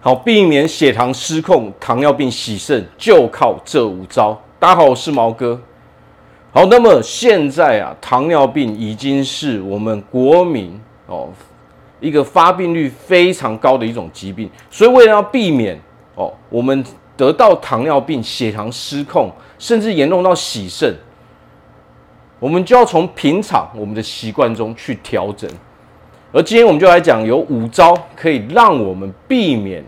好，避免血糖失控、糖尿病洗肾，就靠这五招。大家好，我是毛哥。好，那么现在啊，糖尿病已经是我们国民哦一个发病率非常高的一种疾病，所以为了要避免哦我们得到糖尿病、血糖失控，甚至严重到洗肾，我们就要从平常我们的习惯中去调整。而今天我们就来讲，有五招可以让我们避免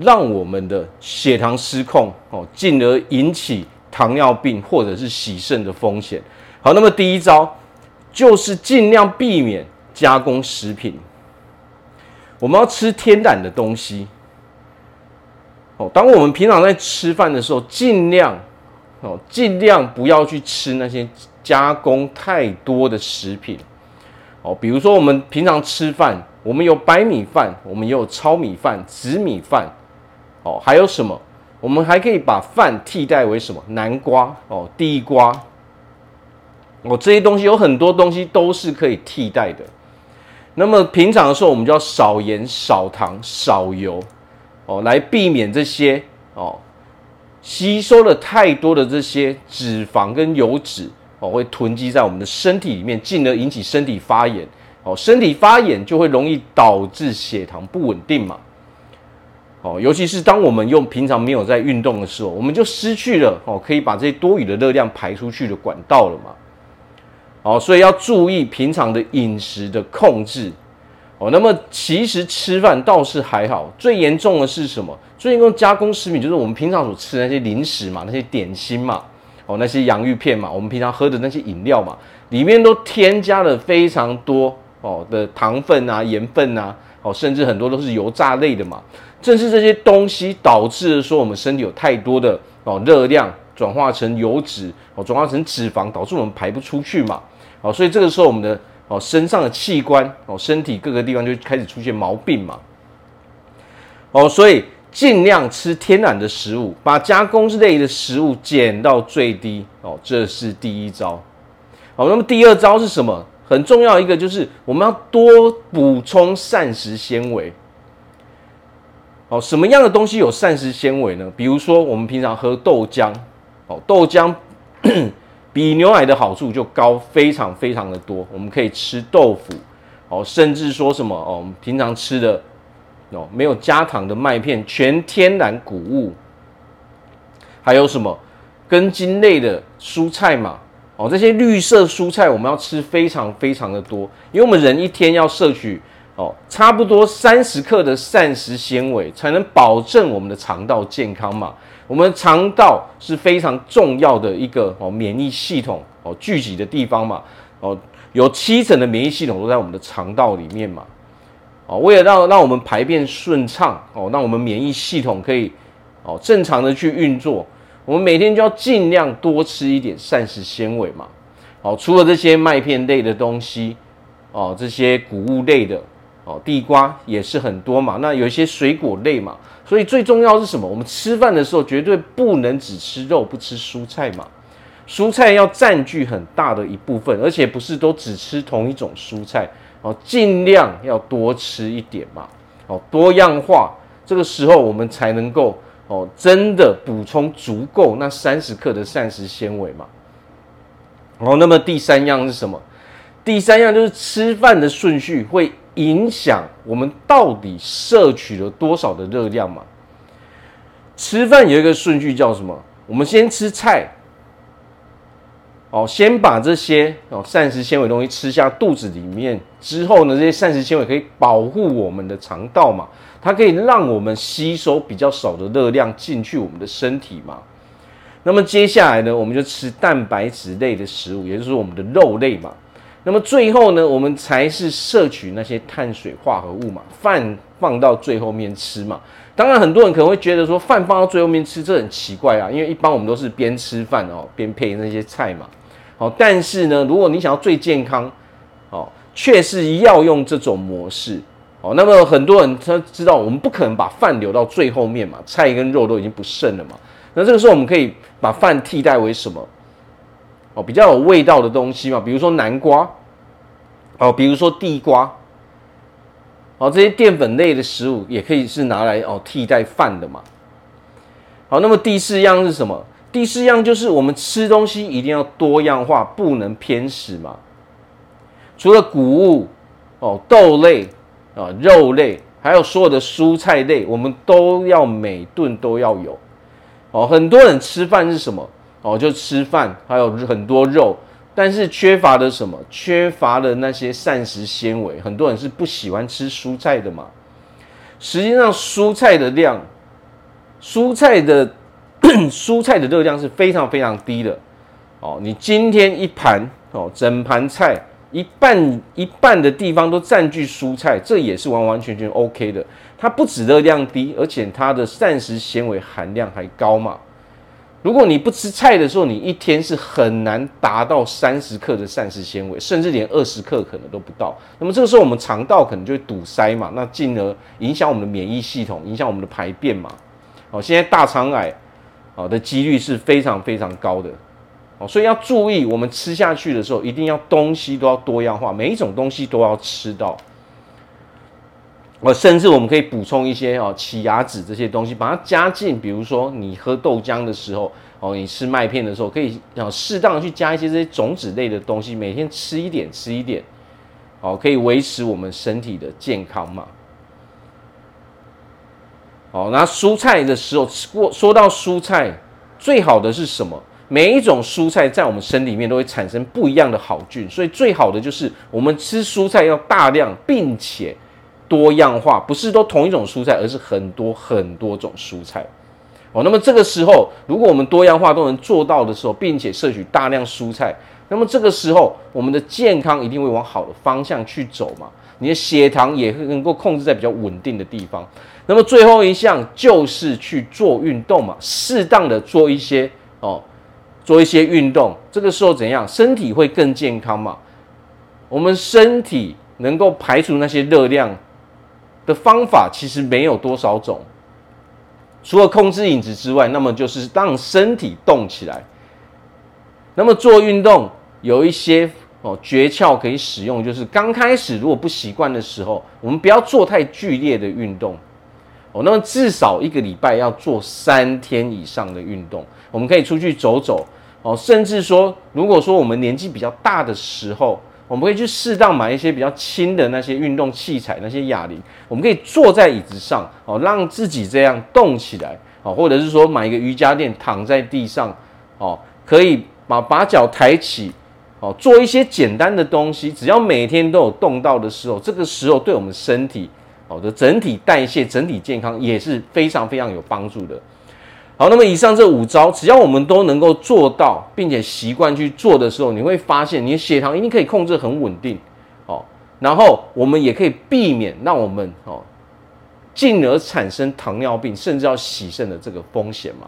让我们的血糖失控哦，进而引起糖尿病或者是洗肾的风险。好，那么第一招就是尽量避免加工食品。我们要吃天然的东西。哦，当我们平常在吃饭的时候，尽量哦，尽量不要去吃那些加工太多的食品。哦，比如说我们平常吃饭，我们有白米饭，我们也有糙米饭、紫米饭，哦，还有什么？我们还可以把饭替代为什么？南瓜哦，地瓜，哦，这些东西有很多东西都是可以替代的。那么平常的时候，我们就要少盐、少糖、少油，哦，来避免这些哦吸收了太多的这些脂肪跟油脂。哦，会囤积在我们的身体里面，进而引起身体发炎。哦，身体发炎就会容易导致血糖不稳定嘛。哦，尤其是当我们用平常没有在运动的时候，我们就失去了哦，可以把这些多余的热量排出去的管道了嘛。哦，所以要注意平常的饮食的控制。哦，那么其实吃饭倒是还好，最严重的是什么？最严重加工食品就是我们平常所吃的那些零食嘛，那些点心嘛。哦，那些洋芋片嘛，我们平常喝的那些饮料嘛，里面都添加了非常多哦的糖分啊、盐分啊，哦，甚至很多都是油炸类的嘛。正是这些东西导致了说我们身体有太多的哦热量转化成油脂，哦转化成脂肪，导致我们排不出去嘛。哦，所以这个时候我们的哦身上的器官哦身体各个地方就开始出现毛病嘛。哦，所以。尽量吃天然的食物，把加工之类的食物减到最低哦，这是第一招。好，那么第二招是什么？很重要一个就是我们要多补充膳食纤维。哦，什么样的东西有膳食纤维呢？比如说我们平常喝豆浆，哦，豆浆 比牛奶的好处就高非常非常的多。我们可以吃豆腐，哦，甚至说什么哦，我们平常吃的。哦，没有加糖的麦片，全天然谷物，还有什么根茎类的蔬菜嘛？哦，这些绿色蔬菜我们要吃非常非常的多，因为我们人一天要摄取哦差不多三十克的膳食纤维，才能保证我们的肠道健康嘛。我们肠道是非常重要的一个哦免疫系统哦聚集的地方嘛。哦，有七成的免疫系统都在我们的肠道里面嘛。哦，为了让让我们排便顺畅，哦，让我们免疫系统可以哦正常的去运作，我们每天就要尽量多吃一点膳食纤维嘛。哦，除了这些麦片类的东西，哦，这些谷物类的，哦，地瓜也是很多嘛。那有一些水果类嘛，所以最重要是什么？我们吃饭的时候绝对不能只吃肉不吃蔬菜嘛。蔬菜要占据很大的一部分，而且不是都只吃同一种蔬菜。哦，尽量要多吃一点嘛，哦，多样化，这个时候我们才能够哦，真的补充足够那三十克的膳食纤维嘛。哦，那么第三样是什么？第三样就是吃饭的顺序会影响我们到底摄取了多少的热量嘛。吃饭有一个顺序叫什么？我们先吃菜。哦，先把这些哦膳食纤维东西吃下肚子里面之后呢，这些膳食纤维可以保护我们的肠道嘛，它可以让我们吸收比较少的热量进去我们的身体嘛。那么接下来呢，我们就吃蛋白质类的食物，也就是我们的肉类嘛。那么最后呢，我们才是摄取那些碳水化合物嘛，饭放到最后面吃嘛。当然，很多人可能会觉得说，饭放到最后面吃，这很奇怪啊，因为一般我们都是边吃饭哦边配那些菜嘛。哦，但是呢，如果你想要最健康，哦，却是要用这种模式，哦，那么很多人他知道，我们不可能把饭留到最后面嘛，菜跟肉都已经不剩了嘛，那这个时候我们可以把饭替代为什么？哦，比较有味道的东西嘛，比如说南瓜，哦，比如说地瓜，哦，这些淀粉类的食物也可以是拿来哦替代饭的嘛。好，那么第四样是什么？第四样就是我们吃东西一定要多样化，不能偏食嘛。除了谷物哦、豆类啊、肉类，还有所有的蔬菜类，我们都要每顿都要有。哦，很多人吃饭是什么？哦，就吃饭，还有很多肉，但是缺乏的什么？缺乏了那些膳食纤维。很多人是不喜欢吃蔬菜的嘛。实际上，蔬菜的量，蔬菜的 蔬菜的热量是非常非常低的。哦，你今天一盘哦，整盘菜。一半一半的地方都占据蔬菜，这也是完完全全 OK 的。它不止热量低，而且它的膳食纤维含量还高嘛。如果你不吃菜的时候，你一天是很难达到三十克的膳食纤维，甚至连二十克可能都不到。那么这个时候我们肠道可能就会堵塞嘛，那进而影响我们的免疫系统，影响我们的排便嘛。哦，现在大肠癌好的几率是非常非常高的。哦所以要注意，我们吃下去的时候，一定要东西都要多样化，每一种东西都要吃到。甚至我们可以补充一些哦，奇亚籽这些东西，把它加进。比如说，你喝豆浆的时候，哦，你吃麦片的时候，可以，适当的去加一些这些种子类的东西，每天吃一点，吃一点，哦，可以维持我们身体的健康嘛。好，那蔬菜的时候，吃过说到蔬菜，最好的是什么？每一种蔬菜在我们身里面都会产生不一样的好菌，所以最好的就是我们吃蔬菜要大量并且多样化，不是都同一种蔬菜，而是很多很多种蔬菜。哦，那么这个时候，如果我们多样化都能做到的时候，并且摄取大量蔬菜，那么这个时候我们的健康一定会往好的方向去走嘛，你的血糖也会能够控制在比较稳定的地方。那么最后一项就是去做运动嘛，适当的做一些哦。做一些运动，这个时候怎样？身体会更健康嘛？我们身体能够排除那些热量的方法，其实没有多少种。除了控制饮食之外，那么就是让身体动起来。那么做运动有一些哦诀窍可以使用，就是刚开始如果不习惯的时候，我们不要做太剧烈的运动哦。那么至少一个礼拜要做三天以上的运动。我们可以出去走走哦，甚至说，如果说我们年纪比较大的时候，我们可以去适当买一些比较轻的那些运动器材，那些哑铃，我们可以坐在椅子上哦，让自己这样动起来哦，或者是说买一个瑜伽垫，躺在地上哦，可以把把脚抬起哦，做一些简单的东西，只要每天都有动到的时候，这个时候对我们身体好的整体代谢、整体健康也是非常非常有帮助的。好，那么以上这五招，只要我们都能够做到，并且习惯去做的时候，你会发现你的血糖一定可以控制很稳定，哦，然后我们也可以避免让我们哦，进而产生糖尿病，甚至要洗肾的这个风险嘛。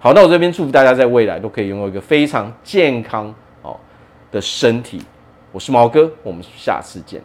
好，那我这边祝福大家在未来都可以拥有一个非常健康哦的身体。我是毛哥，我们下次见。